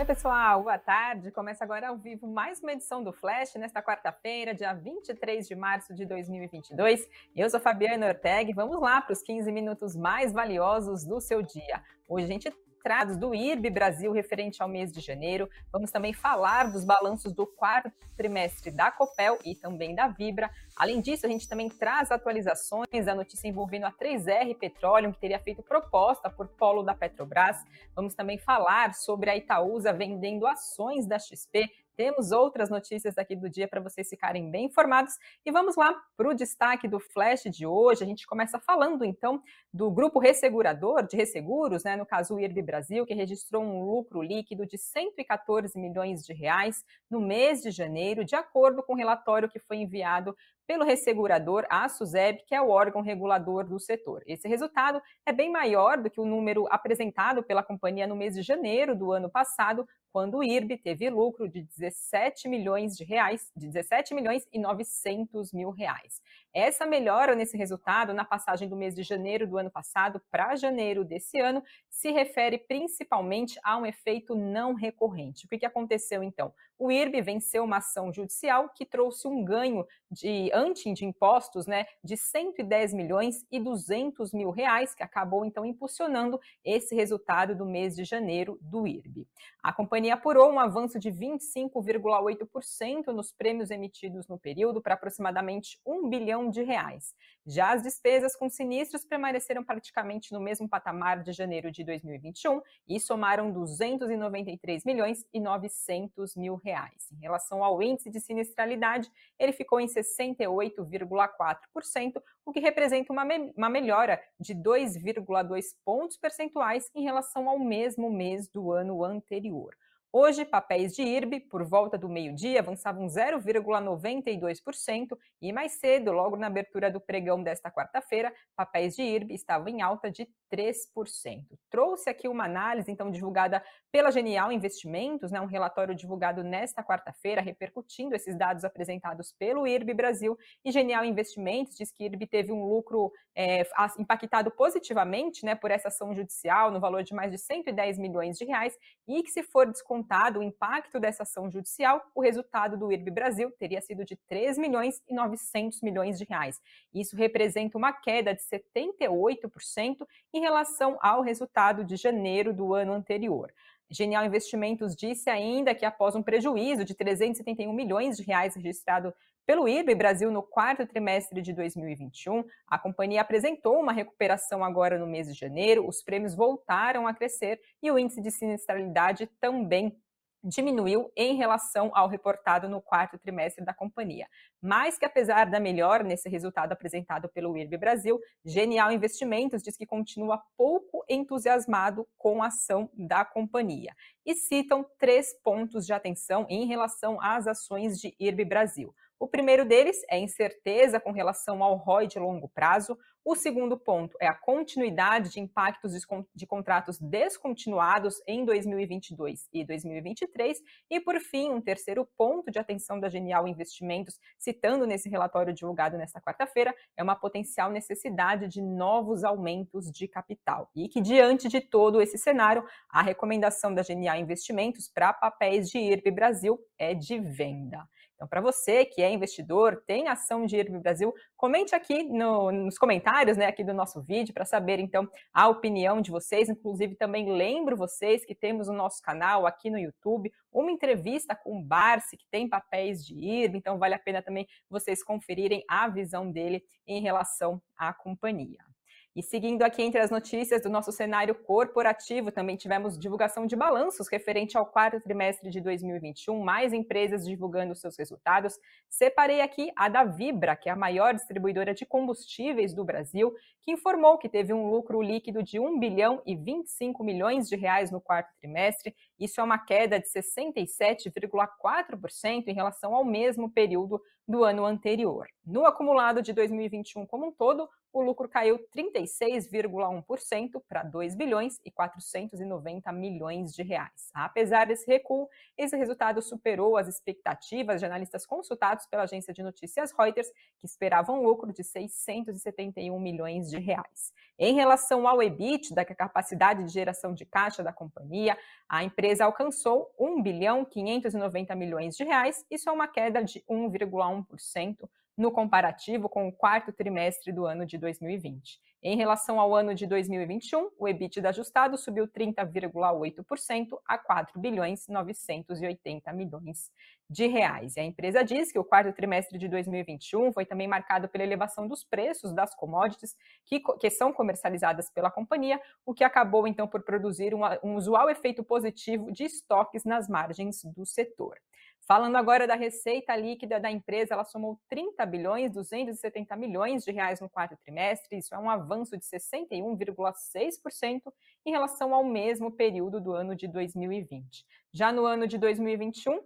Oi, pessoal, boa tarde. Começa agora ao vivo mais uma edição do Flash nesta quarta-feira, dia 23 de março de 2022. Eu sou Fabiana Ortega e vamos lá para os 15 minutos mais valiosos do seu dia. Hoje a gente traz do IRB Brasil referente ao mês de janeiro. Vamos também falar dos balanços do quarto trimestre da Copel e também da Vibra. Além disso, a gente também traz atualizações da notícia envolvendo a 3R Petroleum, que teria feito proposta por polo da Petrobras. Vamos também falar sobre a Itaúsa vendendo ações da XP temos outras notícias aqui do dia para vocês ficarem bem informados. E vamos lá para o destaque do Flash de hoje. A gente começa falando então do grupo ressegurador de resseguros, né, no caso o IRB Brasil, que registrou um lucro líquido de 114 milhões de reais no mês de janeiro, de acordo com o relatório que foi enviado pelo ressegurador, a SUSEB, que é o órgão regulador do setor. Esse resultado é bem maior do que o número apresentado pela companhia no mês de janeiro do ano passado, quando o IRB teve lucro de 17 milhões de reais, de 17 milhões e 900 mil reais. Essa melhora nesse resultado na passagem do mês de janeiro do ano passado para janeiro desse ano se refere principalmente a um efeito não recorrente. O que, que aconteceu então? O IRB venceu uma ação judicial que trouxe um ganho de anti de impostos, né, de 110 milhões e 200 mil reais, que acabou então impulsionando esse resultado do mês de janeiro do IRB. A companhia apurou um avanço de 25,8% nos prêmios emitidos no período para aproximadamente 1 bilhão de reais. Já as despesas com sinistros permaneceram praticamente no mesmo patamar de janeiro de 2021 e somaram 293 milhões e 900 mil reais. Em relação ao índice de sinistralidade, ele ficou em 68,4%, o que representa uma, me uma melhora de 2,2 pontos percentuais em relação ao mesmo mês do ano anterior. Hoje, papéis de IRB, por volta do meio-dia, avançavam 0,92% e mais cedo, logo na abertura do pregão desta quarta-feira, papéis de IRB estavam em alta de 3%. Trouxe aqui uma análise, então, divulgada pela Genial Investimentos, né, um relatório divulgado nesta quarta-feira, repercutindo esses dados apresentados pelo IRB Brasil. E Genial Investimentos diz que IRB teve um lucro é, impactado positivamente né, por essa ação judicial no valor de mais de 110 milhões de reais e que, se for descontado o impacto dessa ação judicial, o resultado do IRB Brasil teria sido de 3 milhões e 900 milhões de reais. Isso representa uma queda de 78% em em relação ao resultado de janeiro do ano anterior. Genial Investimentos disse ainda que após um prejuízo de 371 milhões de reais registrado pelo IRB Brasil no quarto trimestre de 2021, a companhia apresentou uma recuperação agora no mês de janeiro, os prêmios voltaram a crescer e o índice de sinistralidade também diminuiu em relação ao reportado no quarto trimestre da companhia. Mas que apesar da melhora nesse resultado apresentado pelo IRB Brasil, Genial Investimentos diz que continua pouco entusiasmado com a ação da companhia e citam três pontos de atenção em relação às ações de IRB Brasil. O primeiro deles é incerteza com relação ao ROI de longo prazo. O segundo ponto é a continuidade de impactos de contratos descontinuados em 2022 e 2023. E, por fim, um terceiro ponto de atenção da Genial Investimentos, citando nesse relatório divulgado nesta quarta-feira, é uma potencial necessidade de novos aumentos de capital. E que, diante de todo esse cenário, a recomendação da Genial Investimentos para papéis de IRB Brasil é de venda. Então, para você que é investidor, tem ação de IRB Brasil, comente aqui no, nos comentários né, aqui do nosso vídeo para saber, então, a opinião de vocês. Inclusive, também lembro vocês que temos no nosso canal aqui no YouTube uma entrevista com o Barsi, que tem papéis de IRB, então vale a pena também vocês conferirem a visão dele em relação à companhia. E seguindo aqui entre as notícias do nosso cenário corporativo, também tivemos divulgação de balanços referente ao quarto trimestre de 2021, mais empresas divulgando seus resultados. Separei aqui a da Vibra, que é a maior distribuidora de combustíveis do Brasil, que informou que teve um lucro líquido de 1 bilhão e 25 milhões de reais no quarto trimestre. Isso é uma queda de 67,4% em relação ao mesmo período do ano anterior. No acumulado de 2021 como um todo, o lucro caiu 36,1% para 2 bilhões e 490 milhões de reais. Apesar desse recuo, esse resultado superou as expectativas de analistas consultados pela agência de notícias Reuters, que esperavam um lucro de 671 milhões de reais. Em relação ao EBITDA, que é a capacidade de geração de caixa da companhia, a empresa empresa alcançou 1 bilhão 590 milhões de reais, isso é uma queda de 1,1% no comparativo com o quarto trimestre do ano de 2020. Em relação ao ano de 2021, o EBITDA ajustado subiu 30,8% a 4 bilhões 980 milhões de reais. E a empresa diz que o quarto trimestre de 2021 foi também marcado pela elevação dos preços das commodities que, que são comercializadas pela companhia, o que acabou então por produzir um, um usual efeito positivo de estoques nas margens do setor. Falando agora da receita líquida da empresa, ela somou 30 bilhões 270 milhões de reais no quarto trimestre, isso é um avanço de 61,6% em relação ao mesmo período do ano de 2020. Já no ano de 2021,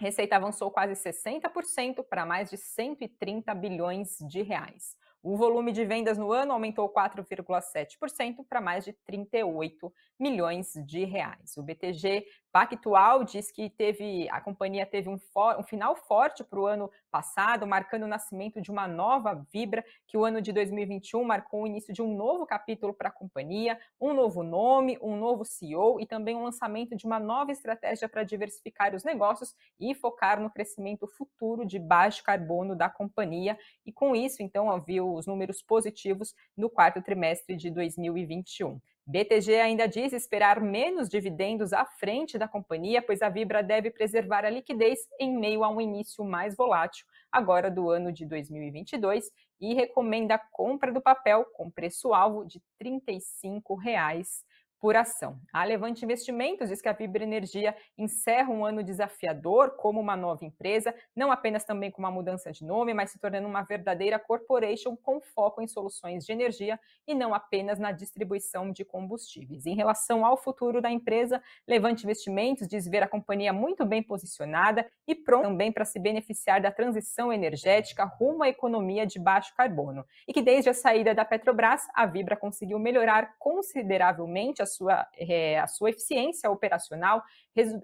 receita avançou quase 60% para mais de 130 bilhões de reais. O volume de vendas no ano aumentou 4,7% para mais de 38 milhões de reais. O BTG Pactual diz que teve a companhia teve um, for, um final forte para o ano passado, marcando o nascimento de uma nova Vibra, que o ano de 2021 marcou o início de um novo capítulo para a companhia, um novo nome, um novo CEO e também um lançamento de uma nova estratégia para diversificar os negócios e focar no crescimento futuro de baixo carbono da companhia. E com isso, então, viu os números positivos no quarto trimestre de 2021. BTG ainda diz esperar menos dividendos à frente da companhia, pois a Vibra deve preservar a liquidez em meio a um início mais volátil, agora do ano de 2022, e recomenda a compra do papel com preço-alvo de 35 reais por ação. A Levante Investimentos diz que a Vibra Energia encerra um ano desafiador como uma nova empresa, não apenas também com uma mudança de nome, mas se tornando uma verdadeira corporation com foco em soluções de energia e não apenas na distribuição de combustíveis. Em relação ao futuro da empresa, Levante Investimentos diz ver a companhia muito bem posicionada e pronta também para se beneficiar da transição energética rumo à economia de baixo carbono. E que desde a saída da Petrobras, a Vibra conseguiu melhorar consideravelmente a sua, é, a sua eficiência operacional,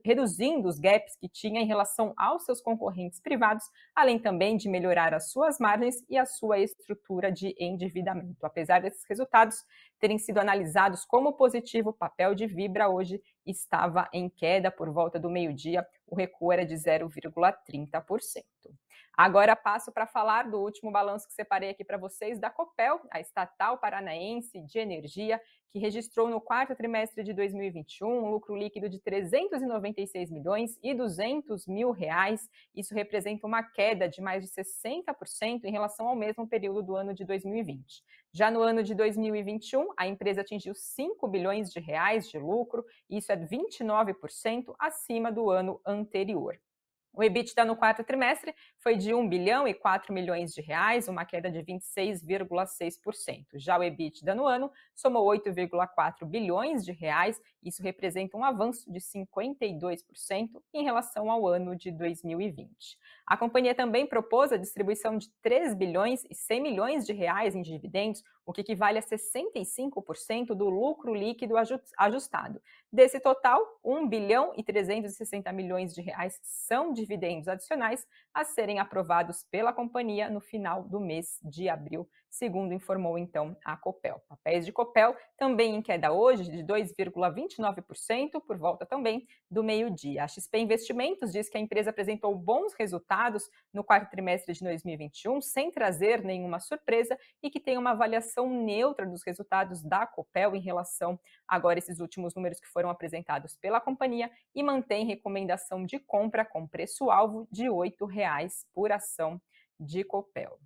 reduzindo os gaps que tinha em relação aos seus concorrentes privados, além também de melhorar as suas margens e a sua estrutura de endividamento. Apesar desses resultados terem sido analisados como positivo, o papel de Vibra hoje estava em queda por volta do meio-dia, o recuo era de 0,30%. Agora passo para falar do último balanço que separei aqui para vocês da Copel, a estatal paranaense de energia, que registrou no quarto trimestre de 2021 um lucro líquido de 396 milhões e 200 mil reais. Isso representa uma queda de mais de 60% em relação ao mesmo período do ano de 2020. Já no ano de 2021, a empresa atingiu 5 bilhões de reais de lucro, isso é 29% acima do ano anterior. O EBITDA no quarto trimestre foi de 1 bilhão e 4 milhões de reais, uma queda de 26,6%. Já o EBITDA no ano somou 8,4 bilhões de reais, isso representa um avanço de 52% em relação ao ano de 2020. A companhia também propôs a distribuição de 3 bilhões e 100 milhões de reais em dividendos, o que equivale a 65% do lucro líquido ajustado. Desse total, 1 bilhão e 360 milhões de reais são dividendos adicionais a serem aprovados pela companhia no final do mês de abril segundo informou então a Copel. Papéis de Copel também em queda hoje de 2,29%, por volta também do meio-dia. A XP Investimentos diz que a empresa apresentou bons resultados no quarto trimestre de 2021, sem trazer nenhuma surpresa e que tem uma avaliação neutra dos resultados da Copel em relação agora esses últimos números que foram apresentados pela companhia e mantém recomendação de compra com preço-alvo de R$ 8,00 por ação de Copel.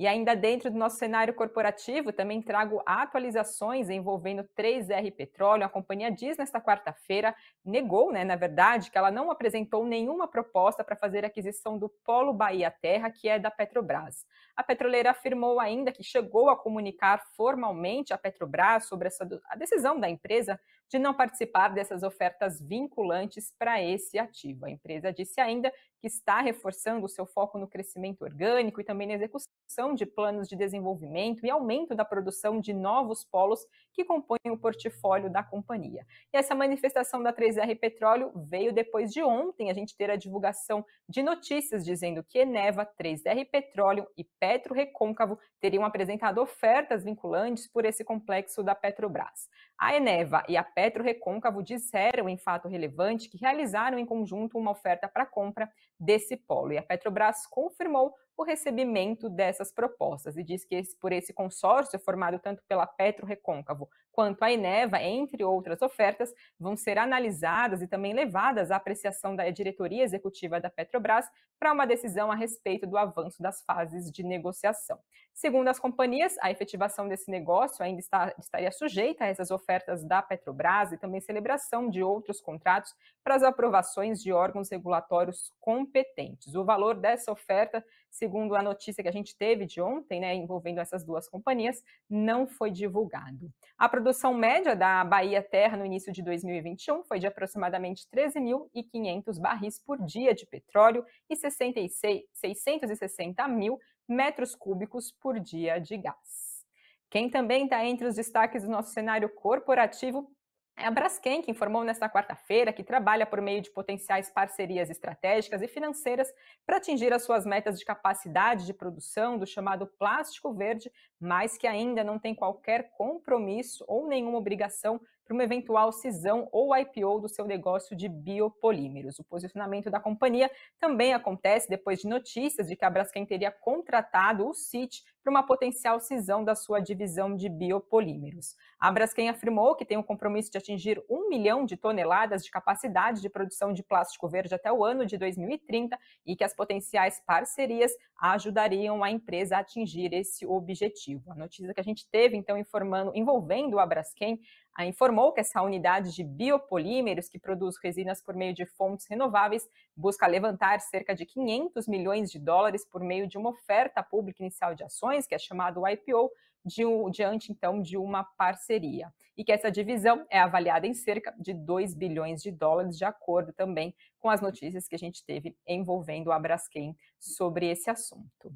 E ainda dentro do nosso cenário corporativo, também trago atualizações envolvendo 3R Petróleo. A companhia diz nesta quarta-feira, negou, né, na verdade, que ela não apresentou nenhuma proposta para fazer aquisição do Polo Bahia Terra, que é da Petrobras. A petroleira afirmou ainda que chegou a comunicar formalmente à Petrobras sobre essa, a decisão da empresa de não participar dessas ofertas vinculantes para esse ativo. A empresa disse ainda que está reforçando o seu foco no crescimento orgânico e também na execução de planos de desenvolvimento e aumento da produção de novos polos que compõem o portfólio da companhia. E essa manifestação da 3R Petróleo veio depois de ontem a gente ter a divulgação de notícias dizendo que Eneva, 3R Petróleo e Petro Recôncavo teriam apresentado ofertas vinculantes por esse complexo da Petrobras. A Eneva e a Petro Recôncavo disseram em fato relevante que realizaram em conjunto uma oferta para compra desse polo. E a Petrobras confirmou o recebimento dessas propostas e diz que esse, por esse consórcio formado tanto pela Petro Recôncavo quanto a Eneva, entre outras ofertas, vão ser analisadas e também levadas à apreciação da diretoria executiva da Petrobras para uma decisão a respeito do avanço das fases de negociação. Segundo as companhias, a efetivação desse negócio ainda está, estaria sujeita a essas ofertas da Petrobras e também celebração de outros contratos para as aprovações de órgãos regulatórios competentes. O valor dessa oferta, segundo a notícia que a gente teve de ontem, né, envolvendo essas duas companhias, não foi divulgado. A produção média da Bahia Terra no início de 2021 foi de aproximadamente 13.500 barris por dia de petróleo e 66, 660 mil metros cúbicos por dia de gás. Quem também está entre os destaques do nosso cenário corporativo é a Braskem, que informou nesta quarta-feira que trabalha por meio de potenciais parcerias estratégicas e financeiras para atingir as suas metas de capacidade de produção do chamado plástico verde, mas que ainda não tem qualquer compromisso ou nenhuma obrigação para uma eventual cisão ou IPO do seu negócio de biopolímeros. O posicionamento da companhia também acontece depois de notícias de que a Braskem teria contratado o CIT para uma potencial cisão da sua divisão de biopolímeros. A Braskem afirmou que tem o compromisso de atingir um milhão de toneladas de capacidade de produção de plástico verde até o ano de 2030 e que as potenciais parcerias ajudariam a empresa a atingir esse objetivo. A notícia que a gente teve, então, informando, envolvendo a Braskem, informou que essa unidade de biopolímeros, que produz resinas por meio de fontes renováveis, busca levantar cerca de 500 milhões de dólares por meio de uma oferta pública inicial de ações, que é chamado IPO, de diante então de uma parceria. E que essa divisão é avaliada em cerca de 2 bilhões de dólares, de acordo também com as notícias que a gente teve envolvendo a Braskem sobre esse assunto.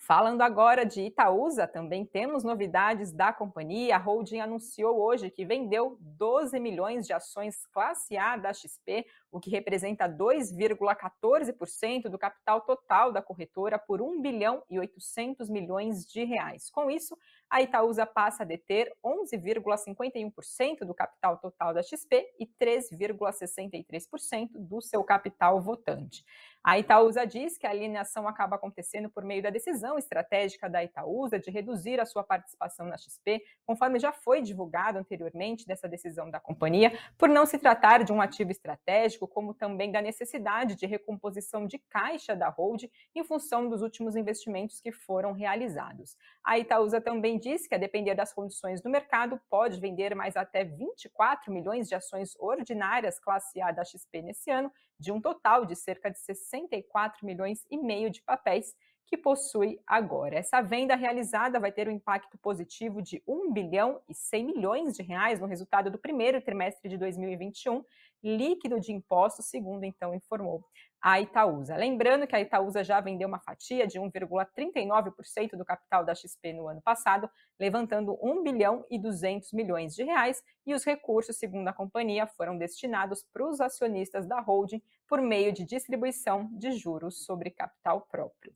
Falando agora de Itaúsa, também temos novidades da companhia. A holding anunciou hoje que vendeu 12 milhões de ações classe A da XP, o que representa 2,14% do capital total da corretora por 1 bilhão e 800 milhões de reais. Com isso, a Itaúsa passa a deter 11,51% do capital total da XP e 3,63% do seu capital votante. A Itaúsa diz que a alienação acaba acontecendo por meio da decisão estratégica da Itaúsa de reduzir a sua participação na XP, conforme já foi divulgado anteriormente dessa decisão da companhia, por não se tratar de um ativo estratégico, como também da necessidade de recomposição de caixa da hold em função dos últimos investimentos que foram realizados. A Itaúsa também diz que, a depender das condições do mercado, pode vender mais até 24 milhões de ações ordinárias classe A da XP nesse ano, de um total de cerca de 64 milhões e meio de papéis que possui agora. Essa venda realizada vai ter um impacto positivo de 1 bilhão e 100 milhões de reais no resultado do primeiro trimestre de 2021, líquido de impostos, segundo então informou a Itaúsa. Lembrando que a Itaúsa já vendeu uma fatia de 1,39% do capital da XP no ano passado, levantando 1 bilhão e 200 milhões de reais, e os recursos, segundo a companhia, foram destinados para os acionistas da holding por meio de distribuição de juros sobre capital próprio.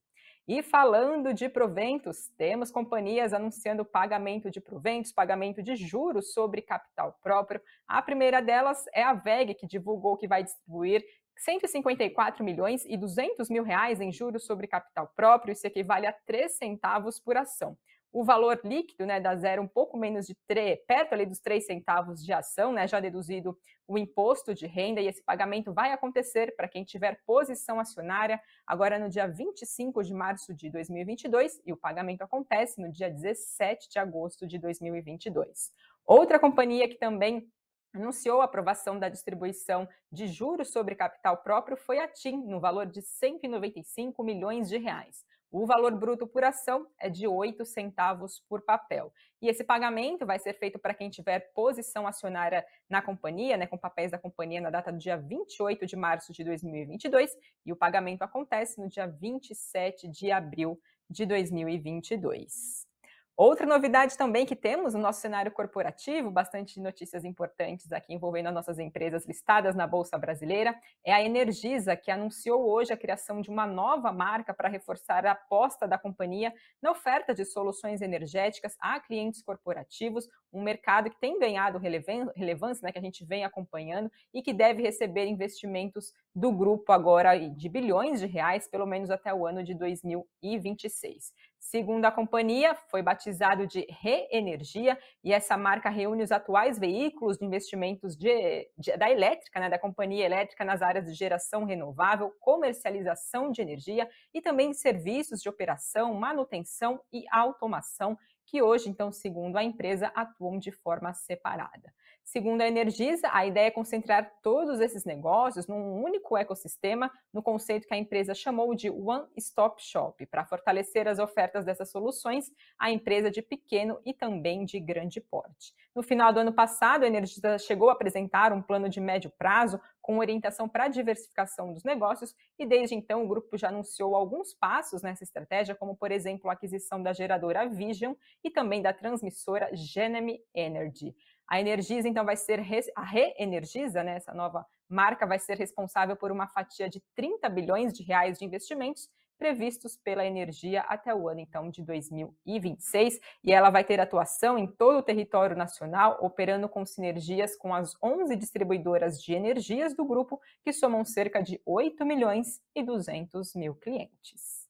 E falando de proventos, temos companhias anunciando pagamento de proventos, pagamento de juros sobre capital próprio. A primeira delas é a VEG, que divulgou que vai distribuir 154 milhões e 200 mil reais em juros sobre capital próprio, isso equivale a 3 centavos por ação. O valor líquido né, da zero um pouco menos de 3, perto ali dos 3 centavos de ação, né, já deduzido o imposto de renda, e esse pagamento vai acontecer para quem tiver posição acionária agora no dia 25 de março de 2022, e o pagamento acontece no dia 17 de agosto de 2022. Outra companhia que também anunciou a aprovação da distribuição de juros sobre capital próprio foi a TIM, no valor de 195 milhões de reais. O valor bruto por ação é de 8 centavos por papel. E esse pagamento vai ser feito para quem tiver posição acionária na companhia, né, com papéis da companhia na data do dia 28 de março de 2022, e o pagamento acontece no dia 27 de abril de 2022. Outra novidade também que temos no nosso cenário corporativo, bastante notícias importantes aqui envolvendo as nossas empresas listadas na Bolsa Brasileira, é a Energisa, que anunciou hoje a criação de uma nova marca para reforçar a aposta da companhia na oferta de soluções energéticas a clientes corporativos, um mercado que tem ganhado relevância, né, que a gente vem acompanhando e que deve receber investimentos do grupo agora de bilhões de reais, pelo menos até o ano de 2026. Segundo a companhia, foi batizado de Reenergia e essa marca reúne os atuais veículos de investimentos de, de, da elétrica, né, da companhia elétrica nas áreas de geração renovável, comercialização de energia e também serviços de operação, manutenção e automação que hoje, então, segundo a empresa, atuam de forma separada. Segundo a Energisa, a ideia é concentrar todos esses negócios num único ecossistema, no conceito que a empresa chamou de One Stop Shop, para fortalecer as ofertas dessas soluções à empresa de pequeno e também de grande porte. No final do ano passado, a Energisa chegou a apresentar um plano de médio prazo com orientação para a diversificação dos negócios, e desde então o grupo já anunciou alguns passos nessa estratégia, como, por exemplo, a aquisição da geradora Vision e também da transmissora Genemy Energy. A Energisa, então, vai ser a Reenergiza, né, essa nova marca, vai ser responsável por uma fatia de 30 bilhões de reais de investimentos previstos pela energia até o ano então de 2026, e ela vai ter atuação em todo o território nacional, operando com sinergias com as 11 distribuidoras de energias do grupo, que somam cerca de 8 milhões e 200 mil clientes.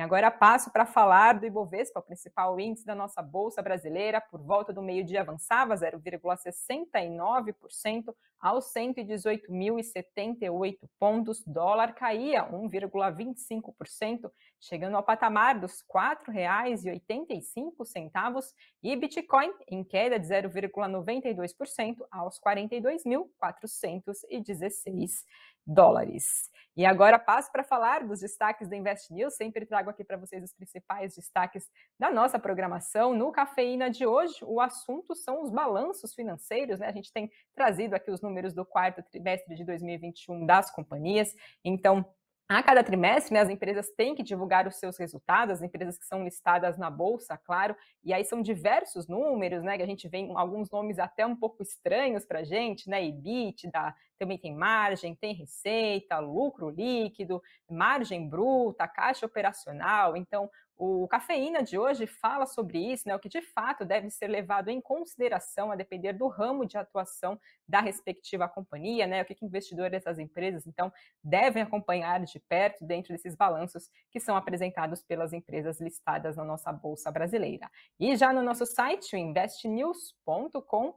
E agora passo para falar do Ibovespa, o principal índice da nossa bolsa brasileira, por volta do meio-dia avançava 0,69% aos 118.078 pontos, dólar caía 1,25%, chegando ao patamar dos R$ 4,85 e Bitcoin em queda de 0,92% aos 42.416 dólares. E agora passo para falar dos destaques da Invest News. Sempre trago aqui para vocês os principais destaques da nossa programação. No Cafeína de hoje, o assunto são os balanços financeiros. Né? A gente tem trazido aqui os números do quarto trimestre de 2021 das companhias. Então, a cada trimestre, né, as empresas têm que divulgar os seus resultados, as empresas que são listadas na bolsa, claro, e aí são diversos números, né, que a gente vê alguns nomes até um pouco estranhos para a gente, né, EBITDA, também tem margem, tem receita, lucro líquido, margem bruta, caixa operacional, então o Cafeína de hoje fala sobre isso, né, o que de fato deve ser levado em consideração a depender do ramo de atuação da respectiva companhia, né, o que, que investidores dessas empresas, então, devem acompanhar de perto dentro desses balanços que são apresentados pelas empresas listadas na nossa Bolsa Brasileira. E já no nosso site, o investnews.com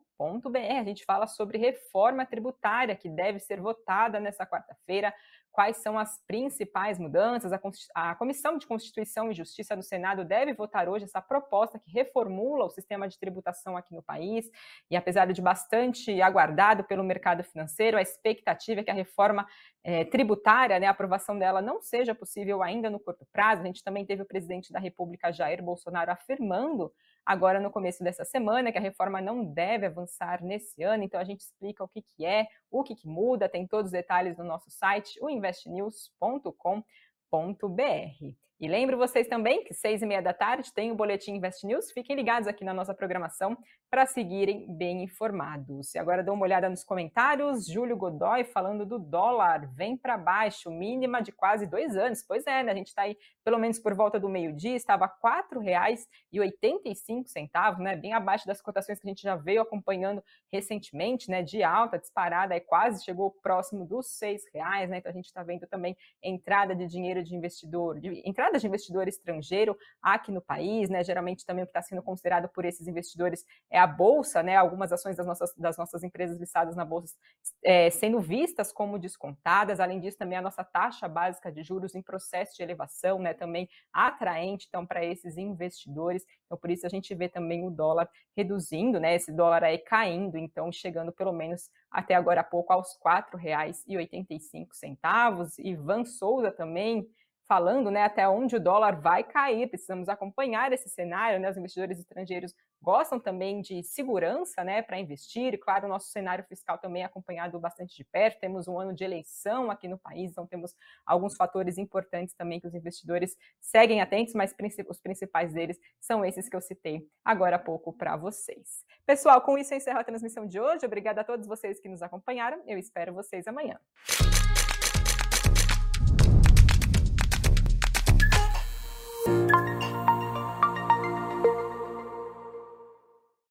a gente fala sobre reforma tributária que deve ser votada nessa quarta-feira quais são as principais mudanças. A, Comissão de Constituição e Justiça do Senado deve votar hoje essa proposta que reformula o sistema de tributação aqui no país. E apesar de bastante aguardado pelo mercado financeiro, a expectativa é que a reforma é, tributária, né, a aprovação dela não seja possível ainda no curto prazo. A gente também teve o presidente da República, Jair Bolsonaro, afirmando agora no começo dessa semana que a reforma não deve avançar nesse ano. Então a gente explica o que, que é, o que, que muda, tem todos os detalhes no nosso site, o investnews.com.br. E lembro vocês também que seis e meia da tarde tem o Boletim Invest News. Fiquem ligados aqui na nossa programação para seguirem bem informados. E agora dou uma olhada nos comentários. Júlio Godoy falando do dólar, vem para baixo, mínima de quase dois anos. Pois é, né? A gente está aí pelo menos por volta do meio-dia, estava R$ 4,85, né? Bem abaixo das cotações que a gente já veio acompanhando recentemente, né? De alta, disparada, aí quase chegou próximo dos R$ reais, né? Então a gente está vendo também entrada de dinheiro de investidor, de, entrada de investidor estrangeiro aqui no país, né? Geralmente também o que está sendo considerado por esses investidores é a bolsa, né? Algumas ações das nossas, das nossas empresas listadas na bolsa é, sendo vistas como descontadas. Além disso, também a nossa taxa básica de juros em processo de elevação, né? Também atraente, então, para esses investidores. Então, por isso a gente vê também o dólar reduzindo, né? Esse dólar aí caindo, então, chegando pelo menos até agora há pouco aos R$ 4,85. Ivan Souza também falando né, até onde o dólar vai cair. Precisamos acompanhar esse cenário, né? Os investidores estrangeiros gostam também de segurança, né, para investir. Claro, o nosso cenário fiscal também é acompanhado bastante de perto. Temos um ano de eleição aqui no país, então temos alguns fatores importantes também que os investidores seguem atentos, mas os principais deles são esses que eu citei agora há pouco para vocês. Pessoal, com isso eu encerro a transmissão de hoje. Obrigada a todos vocês que nos acompanharam. Eu espero vocês amanhã.